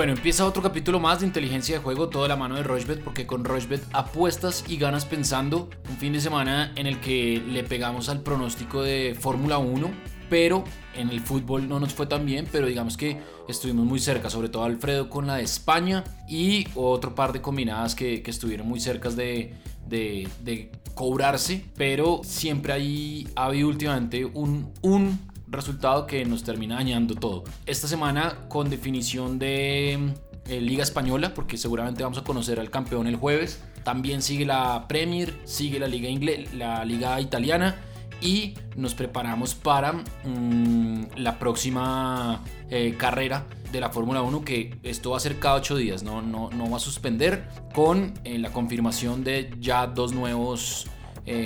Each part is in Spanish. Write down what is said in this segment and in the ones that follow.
Bueno, empieza otro capítulo más de inteligencia de juego, toda la mano de Rochbet, porque con Rochbet apuestas y ganas pensando. Un fin de semana en el que le pegamos al pronóstico de Fórmula 1, pero en el fútbol no nos fue tan bien, pero digamos que estuvimos muy cerca, sobre todo Alfredo con la de España y otro par de combinadas que, estuvieron muy cerca de, de, cobrarse, pero siempre ahí ha habido últimamente un, un resultado que nos termina dañando todo. Esta semana con definición de eh, Liga Española, porque seguramente vamos a conocer al campeón el jueves. También sigue la Premier, sigue la Liga, Ingle la Liga Italiana y nos preparamos para mm, la próxima eh, carrera de la Fórmula 1 que esto va a ser cada ocho días, no, no, no va a suspender con eh, la confirmación de ya dos nuevos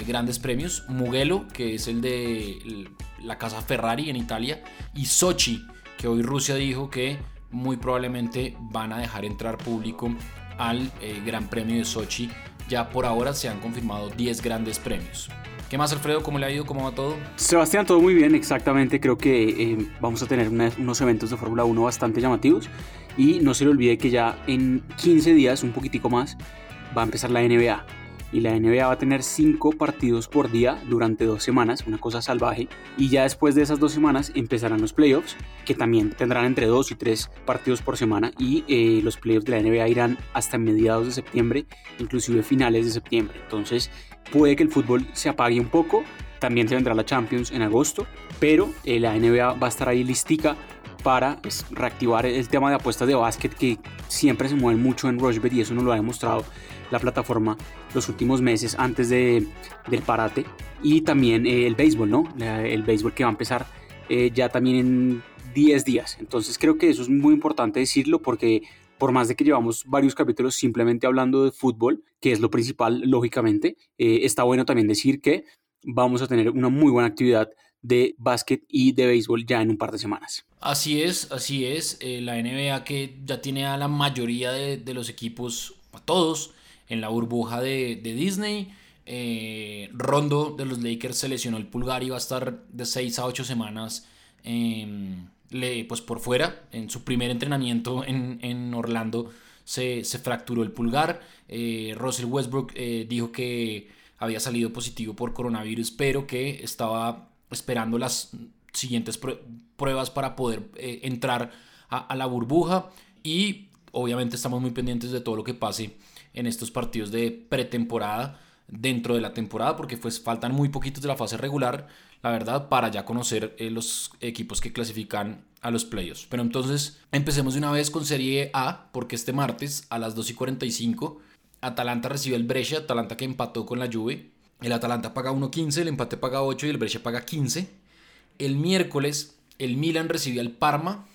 grandes premios, Mugello que es el de la casa Ferrari en Italia, y Sochi, que hoy Rusia dijo que muy probablemente van a dejar entrar público al eh, Gran Premio de Sochi. Ya por ahora se han confirmado 10 grandes premios. ¿Qué más, Alfredo? ¿Cómo le ha ido? ¿Cómo va todo? Sebastián, todo muy bien, exactamente. Creo que eh, vamos a tener unos eventos de Fórmula 1 bastante llamativos. Y no se le olvide que ya en 15 días, un poquitico más, va a empezar la NBA y la NBA va a tener cinco partidos por día durante dos semanas, una cosa salvaje. Y ya después de esas dos semanas empezarán los playoffs, que también tendrán entre dos y tres partidos por semana. Y eh, los playoffs de la NBA irán hasta mediados de septiembre, inclusive finales de septiembre. Entonces puede que el fútbol se apague un poco. También se vendrá la Champions en agosto, pero eh, la NBA va a estar ahí listica para pues, reactivar el tema de apuestas de básquet que siempre se mueven mucho en Rushbet y eso nos lo ha demostrado la plataforma los últimos meses antes de, del parate. Y también eh, el béisbol, ¿no? el béisbol que va a empezar eh, ya también en 10 días. Entonces creo que eso es muy importante decirlo porque por más de que llevamos varios capítulos simplemente hablando de fútbol, que es lo principal, lógicamente, eh, está bueno también decir que vamos a tener una muy buena actividad de básquet y de béisbol ya en un par de semanas. Así es, así es. la NBA que ya tiene a la mayoría de, de los equipos, a todos, en la burbuja de, Disney. Eh, Rondo de los Lakers se lesionó el pulgar y va a estar de 6 a 8 semanas em, le, pues por fuera. En su primer entrenamiento en, Orlando se, fracturó el pulgar. Eh, Russell Westbrook eh, dijo que había salido positivo por coronavirus, pero que estaba esperando las siguientes pruebas para poder entrar a, a la burbuja. Y obviamente estamos muy pendientes de todo lo que pase en estos partidos de pretemporada dentro de la temporada porque pues faltan muy poquitos de la fase regular, la verdad, para ya conocer eh, los equipos que clasifican a los playoffs. Pero entonces empecemos de una vez con Serie A porque este martes a las 2 y 45 Atalanta recibe el Brescia, Atalanta que empató con la Juve. El Atalanta paga 1.15, el empate paga 8 y el Brescia paga 15. El miércoles el Milan recibe al Parma,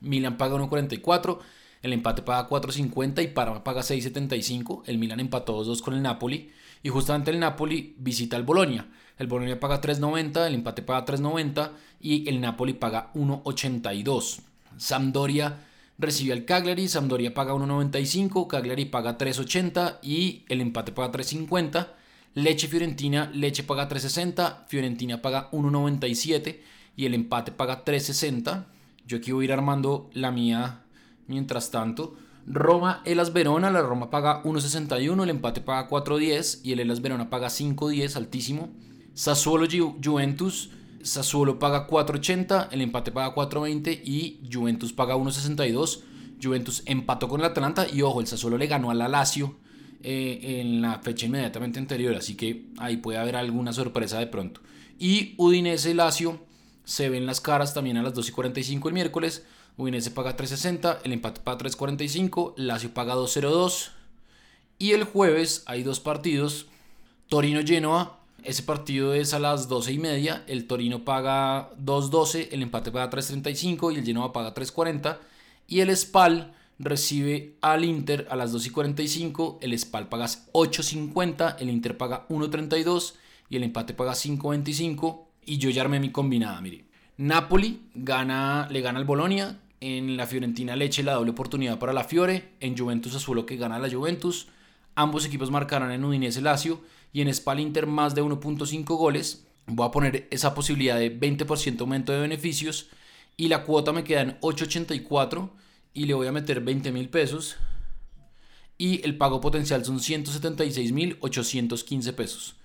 Milan paga 1.44. El empate paga 4.50 y Parma paga 6.75. El Milan empató 2-2 con el Napoli. Y justamente el Napoli visita al Bolonia. El Bolonia paga 3.90, el empate paga 3.90 y el Napoli paga 1.82. Sampdoria recibe al Cagliari, Sampdoria paga 1.95, Cagliari paga 3.80 y el empate paga 3.50. Leche Fiorentina, Leche paga 3.60, Fiorentina paga 1.97 y el empate paga 3.60. Yo aquí voy a ir armando la mía Mientras tanto, Roma Elas Verona, la Roma paga 1.61, el empate paga 4.10 y el Elas Verona paga 5.10, altísimo. Sassuolo Juventus, Sassuolo paga 4.80, el empate paga 4.20 y Juventus paga 1.62. Juventus empató con el Atalanta y ojo, el Sassuolo le ganó al la Lazio eh, en la fecha inmediatamente anterior, así que ahí puede haber alguna sorpresa de pronto. Y Udinese Lazio se ven las caras también a las 2.45 el miércoles. Udinese paga 3.60, el empate paga 3.45, Lazio paga 2.02. Y el jueves hay dos partidos. Torino-Genoa, ese partido es a las 12 y media. El Torino paga 2.12, el empate paga 3.35 y el Genoa paga 3.40. Y el Spal recibe al Inter a las 2.45. El Spal paga 8.50, el Inter paga 1.32 y el empate paga 5.25. Y yo ya armé mi combinada, mire. Napoli gana, le gana al Bolonia, en la Fiorentina Leche la doble oportunidad para la Fiore. En Juventus Azulo que gana la Juventus. Ambos equipos marcarán en Udinese Lazio. Y en Spal Inter más de 1.5 goles. Voy a poner esa posibilidad de 20% aumento de beneficios. Y la cuota me queda en 8.84. y le voy a meter 20 mil pesos. Y el pago potencial son 176 mil 815 pesos.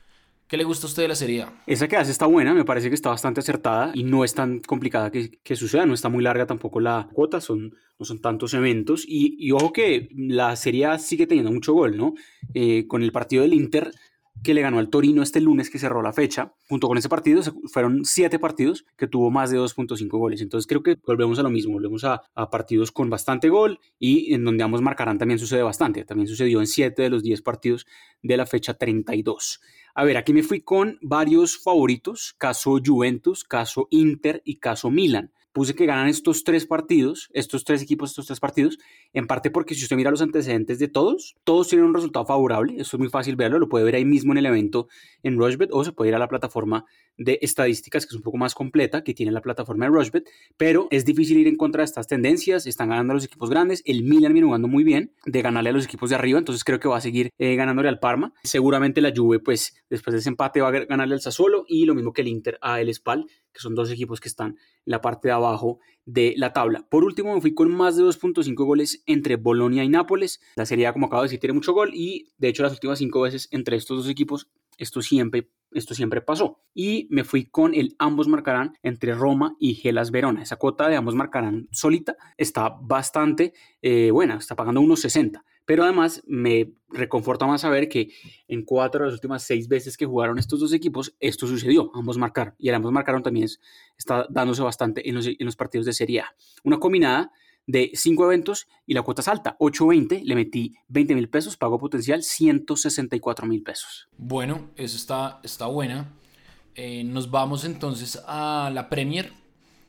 ¿Qué le gusta a usted de la serie A? Esa que hace está buena, me parece que está bastante acertada y no es tan complicada que, suceda, no está muy larga tampoco la cuota, son, no son tantos eventos. Y, y ojo que la serie A sigue teniendo mucho gol, ¿no? Eh, con el partido del Inter que le ganó al Torino este lunes que cerró la fecha. Junto con ese partido fueron siete partidos que tuvo más de 2.5 goles. Entonces creo que volvemos a lo mismo, volvemos a, partidos con bastante gol y en donde ambos marcarán también sucede bastante. También sucedió en siete de los 10 partidos de la fecha 32. A ver, aquí me fui con varios favoritos, caso Juventus, caso Inter y caso Milan puse que ganan estos tres partidos, estos tres equipos, estos tres partidos, en parte porque si usted mira los antecedentes de todos, todos tienen un resultado favorable, eso es muy fácil verlo, lo puede ver ahí mismo en el evento en Rushbet o se puede ir a la plataforma de estadísticas que es un poco más completa que tiene la plataforma de Rushbet, pero es difícil ir en contra de estas tendencias, están ganando los equipos grandes, el Milan viene jugando muy bien de ganarle a los equipos de arriba, entonces creo que va a seguir eh, ganándole al Parma, seguramente la Juve pues después de ese empate va a ganarle al Sassuolo y lo mismo que el Inter a el Spal, que son dos equipos que están en la parte de abajo de la tabla. Por último, me fui con más de 2.5 goles entre Bolonia y Nápoles. La serie, como acabo de decir, tiene mucho gol y de hecho las últimas cinco veces entre estos dos equipos esto siempre, esto siempre pasó. Y me fui con el ambos marcarán entre Roma y Gelas Verona. Esa cuota de ambos marcarán solita está bastante eh, buena, está pagando unos 60. Pero además me reconforta más saber que en cuatro de las últimas seis veces que jugaron estos dos equipos, esto sucedió, ambos marcaron. Y el ambos marcaron también está dándose bastante en los, en los partidos de Serie A. Una combinada de cinco eventos y la cuota es alta, 8.20, le metí 20 mil pesos, pago potencial 164 mil pesos. Bueno, eso está, está buena. Eh, nos vamos entonces a la Premier,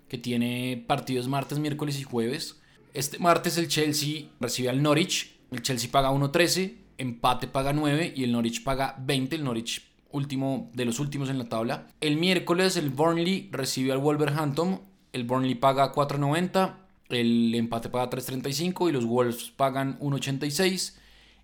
que tiene partidos martes, miércoles y jueves. Este martes el Chelsea recibe al Norwich, el Chelsea paga 1.13, empate paga 9 y el Norwich paga 20, el Norwich último de los últimos en la tabla. El miércoles el Burnley recibe al Wolverhampton, el Burnley paga 4.90, el empate paga 3.35 y los Wolves pagan 1.86.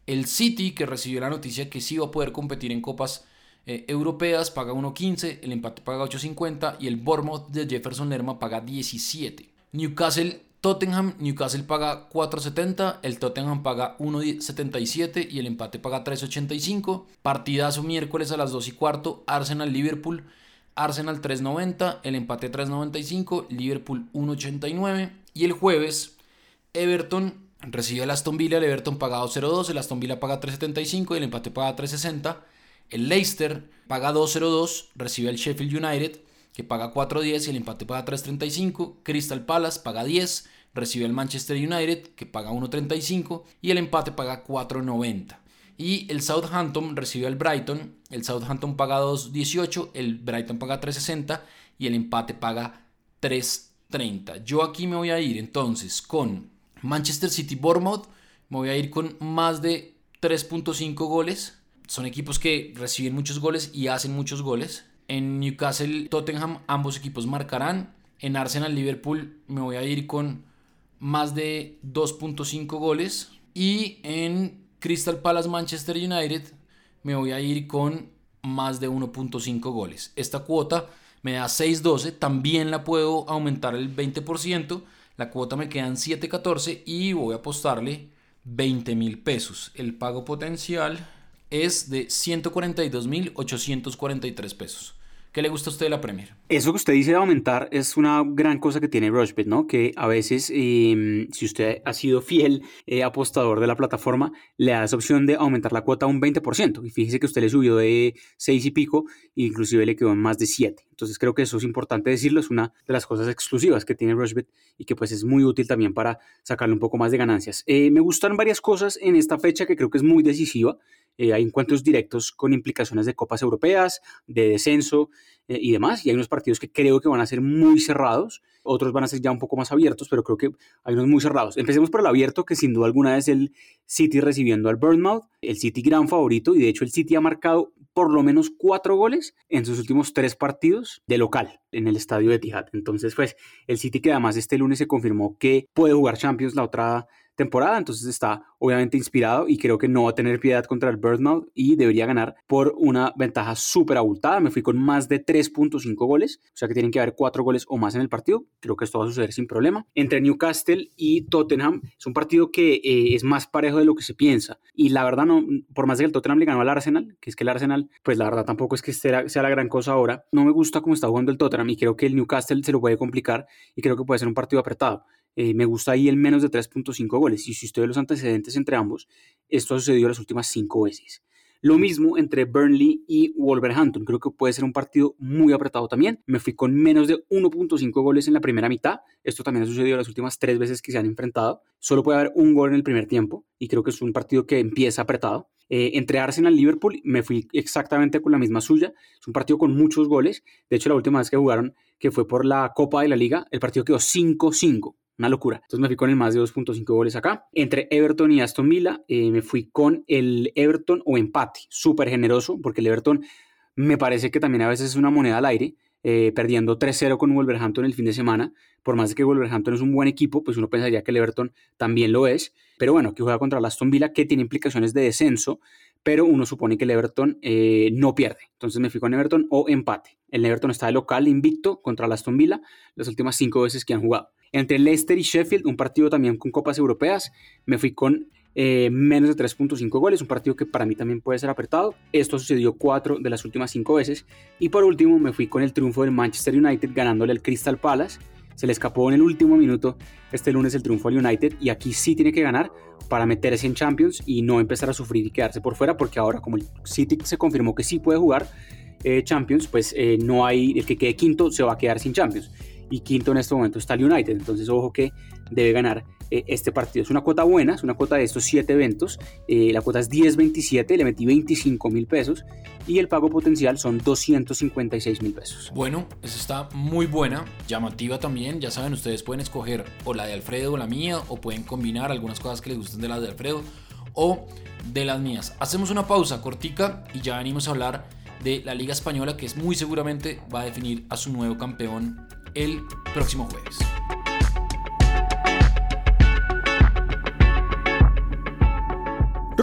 El City, que recibió la noticia que sí va a poder competir en copas eh, europeas, paga 1.15, el empate paga 8.50 y el Bournemouth de Jefferson Lerma paga 17. Newcastle Tottenham, Newcastle paga 4.70, el Tottenham paga 1.77 y el empate paga 3.85. Partidazo miércoles a las 2 y cuarto, Arsenal Liverpool, Arsenal 3.90, el empate 3.95, Liverpool 1.89 y el jueves Everton recibe al Aston Villa, el Everton paga 2.02, el Aston Villa paga 3.75 y el empate paga 3.60. El Leicester paga 2.02, recibe al Sheffield United que paga 4.10 y el empate paga 3.35. Crystal Palace paga 10, recibe al Manchester United que paga 1.35 y el empate paga 4.90. Y el Southampton recibe al Brighton, el Southampton paga 2.18, el Brighton paga 3.60 y el empate paga 3.30. Yo aquí me voy a ir entonces con Manchester City Bournemouth, me voy a ir con más de 3.5 goles. Son equipos que reciben muchos goles y hacen muchos goles. En Newcastle, Tottenham, ambos equipos marcarán. En Arsenal, Liverpool, me voy a ir con más de 2.5 goles. Y en Crystal Palace, Manchester United, me voy a ir con más de 1.5 goles. Esta cuota me da 6.12. También la puedo aumentar el 20%. La cuota me queda en 7.14 y voy a apostarle 20 mil pesos. El pago potencial es de 142.843 pesos. ¿Qué le gusta a usted de la Premier? Eso que usted dice de aumentar es una gran cosa que tiene Rushbet, ¿no? Que a veces, em, si usted ha sido fiel eh, apostador de la plataforma, le da esa opción de aumentar la cuota a un 20%. Y fíjese que usted le subió de 6 y pico, e inclusive le quedó en más de 7. Entonces creo que eso es importante decirlo, es una de las cosas exclusivas que tiene Rushbet y que pues es muy útil también para sacarle un poco más de ganancias. Eh, me gustan varias cosas en esta fecha que creo que es muy decisiva. Eh, hay encuentros directos con implicaciones de copas europeas, de descenso eh, y demás. Y hay unos partidos que creo que van a ser muy cerrados, otros van a ser ya un poco más abiertos, pero creo que hay unos muy cerrados. Empecemos por el abierto, que sin duda alguna es el City recibiendo al Bournemouth, el City gran favorito, y de hecho el City ha marcado por lo menos cuatro goles en sus últimos tres partidos de local en el estadio de Etihad. Entonces, pues el City que además este lunes se confirmó que puede jugar Champions la otra temporada, entonces está obviamente inspirado y creo que no va a tener piedad contra el Birdmouth y debería ganar por una ventaja súper abultada. Me fui con más de 3.5 goles, o sea que tienen que haber 4 goles o más en el partido. Creo que esto va a suceder sin problema. Entre Newcastle y Tottenham es un partido que eh, es más parejo de lo que se piensa y la verdad no, por más que el Tottenham le ganó al Arsenal, que es que el Arsenal, pues la verdad tampoco es que sea, sea la gran cosa ahora, no me gusta cómo está jugando el Tottenham y creo que el Newcastle se lo puede complicar y creo que puede ser un partido apretado. Eh, me gusta ahí el menos de 3.5 goles. Y si usted ve los antecedentes entre ambos, esto ha sucedido las últimas cinco veces. Lo mismo entre Burnley y Wolverhampton. Creo que puede ser un partido muy apretado también. Me fui con menos de 1.5 goles en la primera mitad. Esto también ha sucedido las últimas tres veces que se han enfrentado. Solo puede haber un gol en el primer tiempo y creo que es un partido que empieza apretado. Eh, entre Arsenal y Liverpool me fui exactamente con la misma suya. Es un partido con muchos goles. De hecho, la última vez que jugaron, que fue por la Copa de la Liga, el partido quedó 5-5. Una locura. Entonces me fui con el más de 2.5 goles acá. Entre Everton y Aston Villa, eh, me fui con el Everton o empate. Súper generoso, porque el Everton me parece que también a veces es una moneda al aire. Eh, perdiendo 3-0 con Wolverhampton el fin de semana. Por más de que Wolverhampton es un buen equipo, pues uno pensaría que el Everton también lo es. Pero bueno, que juega contra el Aston Villa, que tiene implicaciones de descenso, pero uno supone que Everton eh, no pierde. Entonces me fui con Everton o empate. El Everton está de local invicto contra el Aston Villa las últimas cinco veces que han jugado. Entre Leicester y Sheffield, un partido también con copas europeas, me fui con eh, menos de 3.5 goles, un partido que para mí también puede ser apretado. Esto sucedió cuatro de las últimas cinco veces. Y por último me fui con el triunfo del Manchester United ganándole al Crystal Palace. Se le escapó en el último minuto este lunes el triunfo al United y aquí sí tiene que ganar para meterse en Champions y no empezar a sufrir y quedarse por fuera porque ahora como el City se confirmó que sí puede jugar eh, Champions, pues eh, no hay, el que quede quinto se va a quedar sin Champions y quinto en este momento está el United. Entonces, ojo que debe ganar eh, este partido. Es una cuota buena, es una cuota de estos siete eventos. Eh, la cuota es 10.27, le metí 25 mil pesos y el pago potencial son 256 mil pesos. Bueno, esa está muy buena, llamativa también. Ya saben, ustedes pueden escoger o la de Alfredo o la mía, o pueden combinar algunas cosas que les gusten de la de Alfredo o de las mías. Hacemos una pausa cortica y ya venimos a hablar de la Liga Española que es muy seguramente va a definir a su nuevo campeón el próximo jueves.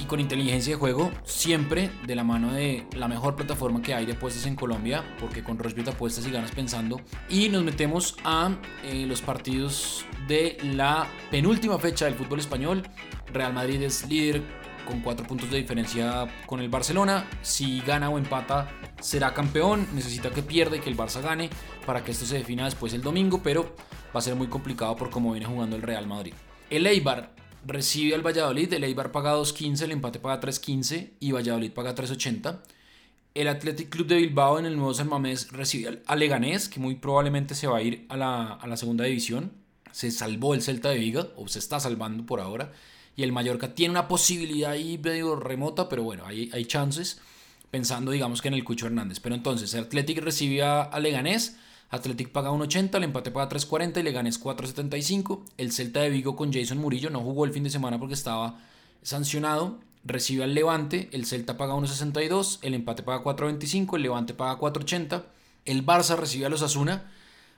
y con inteligencia de juego, siempre de la mano de la mejor plataforma que hay de apuestas en Colombia, porque con Rushbet apuestas y ganas pensando. Y nos metemos a eh, los partidos de la penúltima fecha del fútbol español. Real Madrid es líder con cuatro puntos de diferencia con el Barcelona. Si gana o empata, será campeón. Necesita que pierda y que el Barça gane para que esto se defina después el domingo, pero va a ser muy complicado por cómo viene jugando el Real Madrid. El Eibar recibe al Valladolid, el Eibar paga 2.15, el empate paga 3.15 y Valladolid paga 3.80. El Athletic Club de Bilbao en el nuevo San Mamés recibe al Leganés, que muy probablemente se va a ir a la, segunda división. Se salvó el Celta de Vigo, o se está salvando por ahora. Y el Mallorca tiene una posibilidad ahí medio remota, pero bueno, hay, hay chances. Pensando, digamos, que en el Cucho Hernández. Pero entonces, el Athletic recibe a Leganés. Athletic paga 1.80, el empate paga 3.40 y le ganes 4.75. El Celta de Vigo con Jason Murillo no jugó el fin de semana porque estaba sancionado. Recibe al Levante, el Celta paga 1.62, el empate paga 4.25, el Levante paga 4.80. El Barça recibe a los Asuna.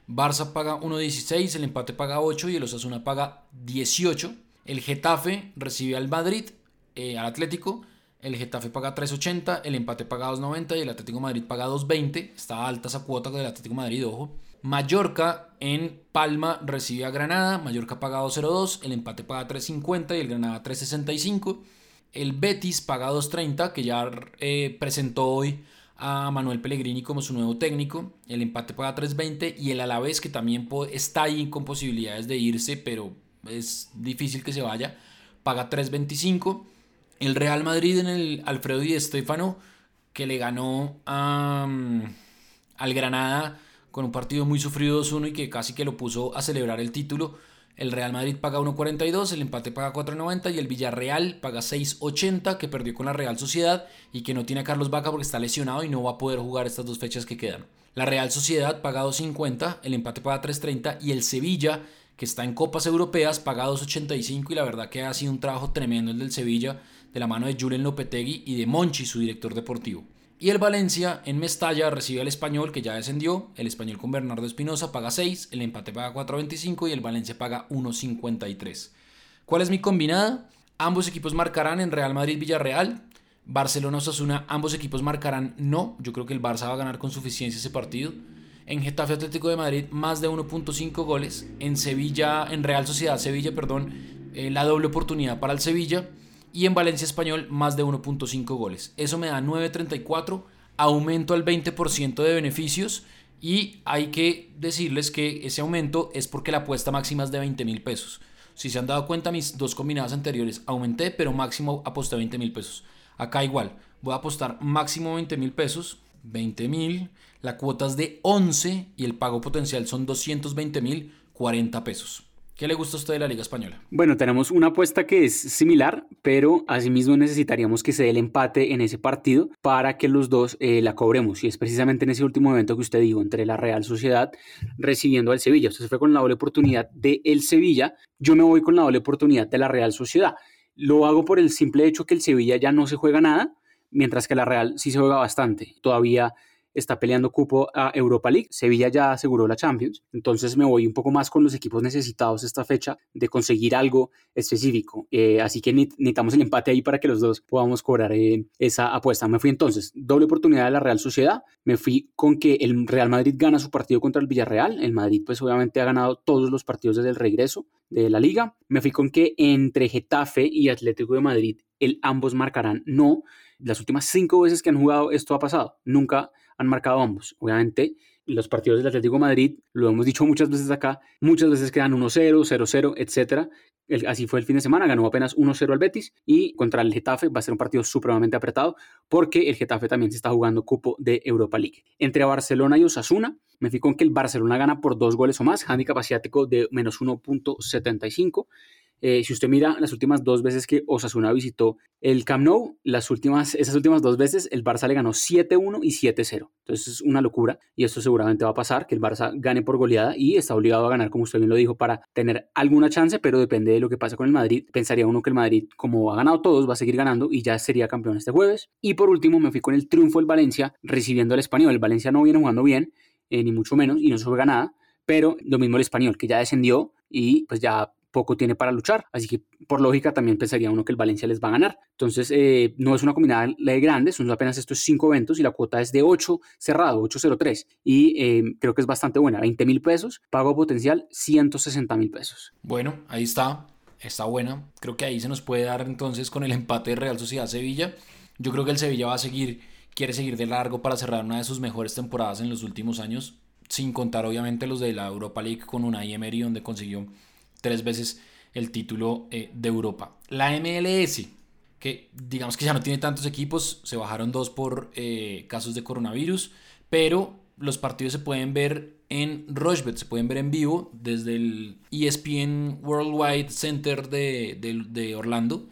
Barça paga 1.16, el empate paga 8 y el Osasuna paga 18. El Getafe recibe al Madrid, eh, al Atlético. El Getafe paga 3.80, el empate paga 2.90 y el Atlético Madrid paga 2.20. Está alta esa cuota del Atlético Madrid, ojo. Mallorca en Palma recibe a Granada. Mallorca paga 2.02, el empate paga 3.50 y el Granada 3.65. El Betis paga 2.30, que ya eh, presentó hoy a Manuel Pellegrini como su nuevo técnico. El empate paga 3.20 y el Alavés, que también está ahí con posibilidades de irse, pero es difícil que se vaya, paga 3.25. El Real Madrid en el Alfredo Di Stéfano, que le ganó mm, al Granada con un partido muy sufrido 2-1 y que casi que lo puso a celebrar el título. el Real Madrid paga 1.42, el empate paga 4.90 y el Villarreal paga 6.80 que perdió con la Real Sociedad y que no tiene a Carlos Vaca porque está lesionado y no va a poder jugar estas dos fechas que quedan. La Real Sociedad paga 2.50, el empate paga 3.30 y el Sevilla que está en Copas Europeas paga 2.85 y la verdad que ha sido un trabajo tremendo el del Sevilla de la mano de Julen Lopetegui y de Monchi, su director deportivo. Y el Valencia en Mestalla recibe al Español que ya descendió. El Español con Bernardo Espinosa paga 6, el empate paga 4.25 y el Valencia paga 1.53. ¿Cuál es mi combinada? Ambos equipos marcarán en Real Madrid-Villarreal. Barcelona-Osasuna, ambos equipos marcarán no. Yo creo que el Barça va a ganar con suficiencia ese partido. En Getafe Atlético de Madrid, más de 1.5 goles. En Sevilla, en Real Sociedad Sevilla, perdón, eh, la doble oportunidad para el Sevilla y en Valencia Español más de 1.5 goles. Eso me da 9.34, aumento al 20% de beneficios y hay que decirles que ese aumento es porque la apuesta máxima es de 20 mil pesos. Si se han dado cuenta, mis dos combinadas anteriores aumenté, pero máximo aposté 20 mil pesos. Acá igual, voy a apostar máximo 20 mil pesos, 20 mil, la cuota es de 11 y el pago potencial son 220 mil 40 pesos. ¿Qué le gusta a usted de la Liga Española? Bueno, tenemos una apuesta que es similar, pero asimismo necesitaríamos que se dé el empate en ese partido para que los dos eh, la cobremos. Y es precisamente en ese último evento que usted dijo, entre la Real Sociedad recibiendo al Sevilla. Usted fue con la doble oportunidad de el Sevilla, yo me voy con la doble oportunidad de la Real Sociedad. Lo hago por el simple hecho que el Sevilla ya no se juega nada, mientras que la Real sí se juega bastante. Todavía está peleando cupo a Europa League. Sevilla ya aseguró la Champions. Entonces me voy un poco más con los equipos necesitados esta fecha de conseguir algo específico. Eh, así que necesitamos el empate ahí para que los dos podamos cobrar eh, esa apuesta. Me fui entonces, doble oportunidad de la Real Sociedad. Me fui con que el Real Madrid gana su partido contra el Villarreal. El Madrid pues obviamente ha ganado todos los partidos desde el regreso de la liga. Me fui con que entre Getafe y Atlético de Madrid el ambos marcarán no. Las últimas cinco veces que han jugado esto ha pasado. Nunca han marcado ambos. Obviamente, los partidos del Atlético Madrid, lo hemos dicho muchas veces acá, muchas veces quedan 1-0, 0-0, etc. así fue el fin de semana, ganó apenas 1-0 al Betis y contra el Getafe va a ser un partido supremamente apretado porque el Getafe también se está jugando cupo de Europa League. Entre Barcelona y Osasuna, me fui con que el Barcelona gana por dos goles o más, handicap asiático de menos 1.75 eh, si usted mira las últimas dos veces que Osasuna visitó el Camp Nou, las últimas, esas últimas dos veces el Barça le ganó 7-1 y 7-0. Entonces es una locura y esto seguramente va a pasar, que el Barça gane por goleada y está obligado a ganar, como usted bien lo dijo, para tener alguna chance, pero depende de lo que pase con el Madrid. Pensaría uno que el Madrid, como ha ganado todos, va a seguir ganando y ya sería campeón este jueves. Y por último me fui con el triunfo del Valencia recibiendo al Español. El Valencia no viene jugando bien, eh, ni mucho menos, y no se juega nada, pero lo mismo el Español, que ya descendió y pues ya poco tiene para luchar. Así que por lógica también pensaría uno que el Valencia les va a ganar. Entonces eh, no es una combinada grande, son apenas estos cinco eventos y la cuota es de 8 cerrado, 803. Y eh, creo que es bastante buena, 20 mil pesos, pago potencial 160 mil pesos. Bueno, ahí está, está buena. Creo que ahí se nos puede dar entonces con el empate de Real Sociedad Sevilla. Yo creo que el Sevilla va a seguir, quiere seguir de largo para cerrar una de sus mejores temporadas en los últimos años, sin contar obviamente los de la Europa League con una Emery donde consiguió tres veces el título eh, de Europa. La MLS, que digamos que ya no tiene tantos equipos, se bajaron dos por eh, casos de coronavirus, pero los partidos se pueden ver en Rochebet, se pueden ver en vivo desde el ESPN Worldwide Center de, de, Orlando.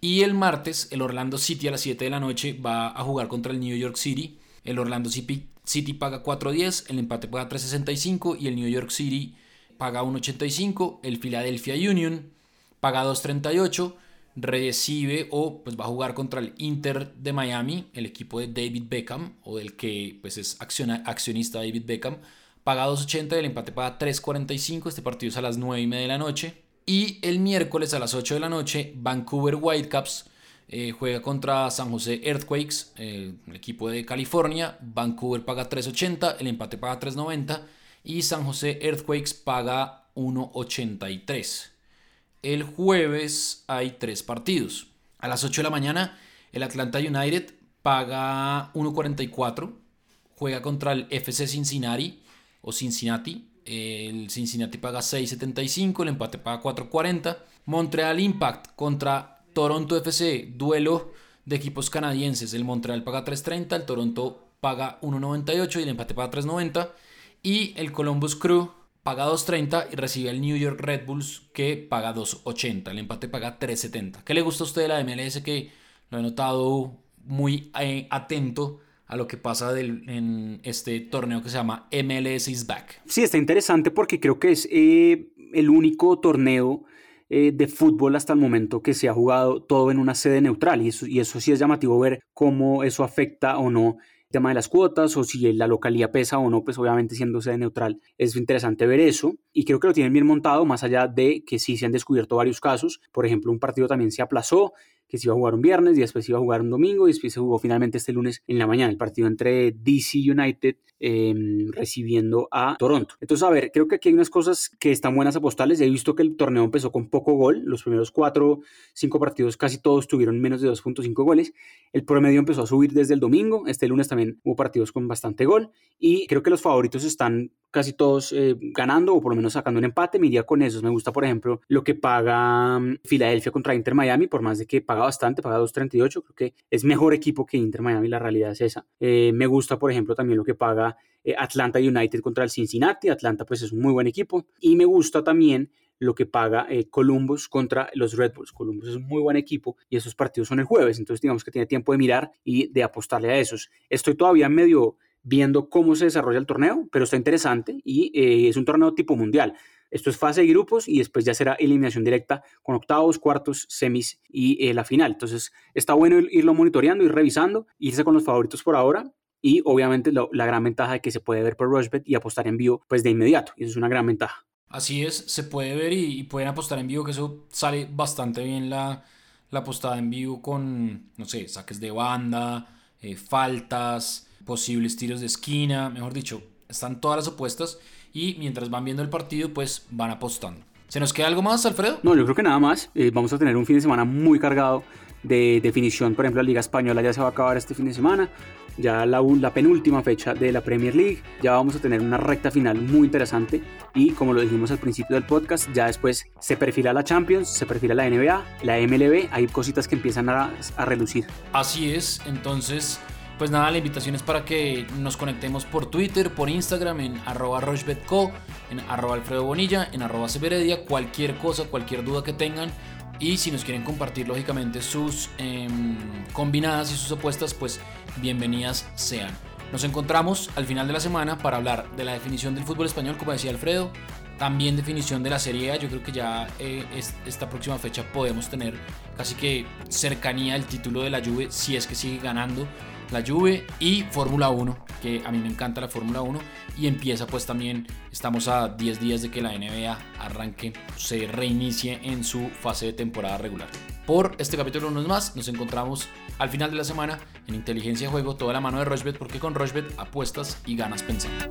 Y el martes, el Orlando City a las 7 de la noche va a jugar contra el New York City. El Orlando City, City paga 4.10, el empate paga 3.65 y el New York City paga 1.85, el Philadelphia Union paga 2.38, recibe o pues va a jugar contra el Inter de Miami, el equipo de David Beckham o del que pues es accionista David Beckham, paga 2.80, el empate paga 3.45, este partido es a las 9 y media de la noche. Y el miércoles a las 8 de la noche, Vancouver Whitecaps eh, juega contra San José Earthquakes, el equipo de California. Vancouver paga 3.80, el empate paga 3.90 y San José Earthquakes paga 1.83. El jueves hay tres partidos. A las 8 de la mañana el Atlanta United paga 1.44, juega contra el FC Cincinnati o Cincinnati. El Cincinnati paga 6.75, el empate paga 4.40. Montreal Impact contra Toronto FC, duelo de equipos canadienses. El Montreal paga 3.30, el Toronto paga 1.98 y el empate paga 3.90. Y el Columbus Crew paga 2.30 y recibe el New York Red Bulls que paga 2.80. El empate paga 3.70. ¿Qué le gusta a usted de la MLS que lo he notado muy eh, atento a lo que pasa en este torneo que se llama MLS is Back? Sí, está interesante porque creo que es eh, el único torneo eh, de fútbol hasta el momento que se ha jugado todo en una sede neutral y eso sí es llamativo ver cómo eso afecta o no tema de las cuotas o si la localidad pesa o no, pues obviamente siendo neutral es interesante ver eso. Y creo que lo tienen bien montado más allá de que sí se han descubierto varios casos, por ejemplo un partido también se aplazó que se iba a jugar un viernes y después se iba a jugar un domingo y después se jugó finalmente este lunes en la mañana el partido entre DC United em, recibiendo a Toronto. Entonces, a ver, creo que aquí hay unas cosas que están buenas apostarles. He visto que el torneo empezó con poco gol. Los primeros cuatro, cinco partidos casi todos tuvieron menos de 2.5 goles. El promedio empezó a subir desde el domingo. Este lunes también hubo partidos con bastante gol. Y creo que los favoritos están casi todos eh, ganando o por lo menos sacando un empate. Me iría con esos. Me gusta, por ejemplo, lo que paga mm, Filadelfia contra Inter Miami, por más de que paga bastante, paga 2.38. Creo que es mejor equipo que Inter Miami, la realidad es esa. Eh, me gusta, por ejemplo, también lo que paga eh, Atlanta United contra el Cincinnati. Atlanta, pues es un muy buen equipo. Y me gusta también lo que paga Columbus contra los Red Bulls. Columbus es un muy buen equipo y esos partidos son el jueves, entonces digamos que tiene tiempo de mirar y de apostarle a esos. Estoy todavía medio viendo cómo se desarrolla el torneo, pero está interesante y eh, es un torneo tipo mundial. Esto es fase de grupos y después ya será eliminación directa con octavos, cuartos, semis y eh, la final. Entonces está bueno irlo monitoreando, ir revisando, irse con los favoritos por ahora y obviamente la gran ventaja de que se puede ver por Rushbet y apostar en vivo pues de inmediato. Y eso es una gran ventaja. Así es, se puede ver y, pueden apostar en vivo, que eso sale bastante bien la, la apostada en vivo con, no sé, saques de banda, eh, faltas, posibles tiros de esquina, mejor dicho, están todas las opuestas y mientras van viendo el partido pues van apostando. ¿Se nos queda algo más, Alfredo? No, yo creo que nada más. Eh, vamos a tener un fin de semana muy cargado de definición. Por ejemplo, la Liga Española ya se va a acabar este fin de semana. Ya la, la penúltima fecha de la Premier League. Ya vamos a tener una recta final muy interesante. Y como lo dijimos al principio del podcast, ya después se perfila la Champions, se perfila la NBA, la MLB. Hay cositas que empiezan a, a relucir. Así es. Entonces pues nada, la invitación es para que nos conectemos por Twitter, por Instagram, en arroba rochbetco, en arroba alfredo bonilla, en arroba severedia, cualquier cosa, cualquier duda que tengan. Y si nos quieren compartir lógicamente sus em, combinadas y sus apuestas, pues bienvenidas sean. Nos encontramos al final de la semana para hablar de la definición del fútbol español, como decía Alfredo, también definición de la Serie A. Yo creo que ya eh, esta próxima fecha podemos tener casi que cercanía al título de la Juve si es que sigue ganando la Juve y Fórmula 1, que a mí me encanta la Fórmula 1 y empieza pues también, estamos a 10 días de que la NBA arranque, se reinicie en su fase de temporada regular. Por este capítulo no es más, nos encontramos al final de la semana en Inteligencia Juego, toda la mano de Rochbet, porque con Rochbet apuestas y ganas pensando.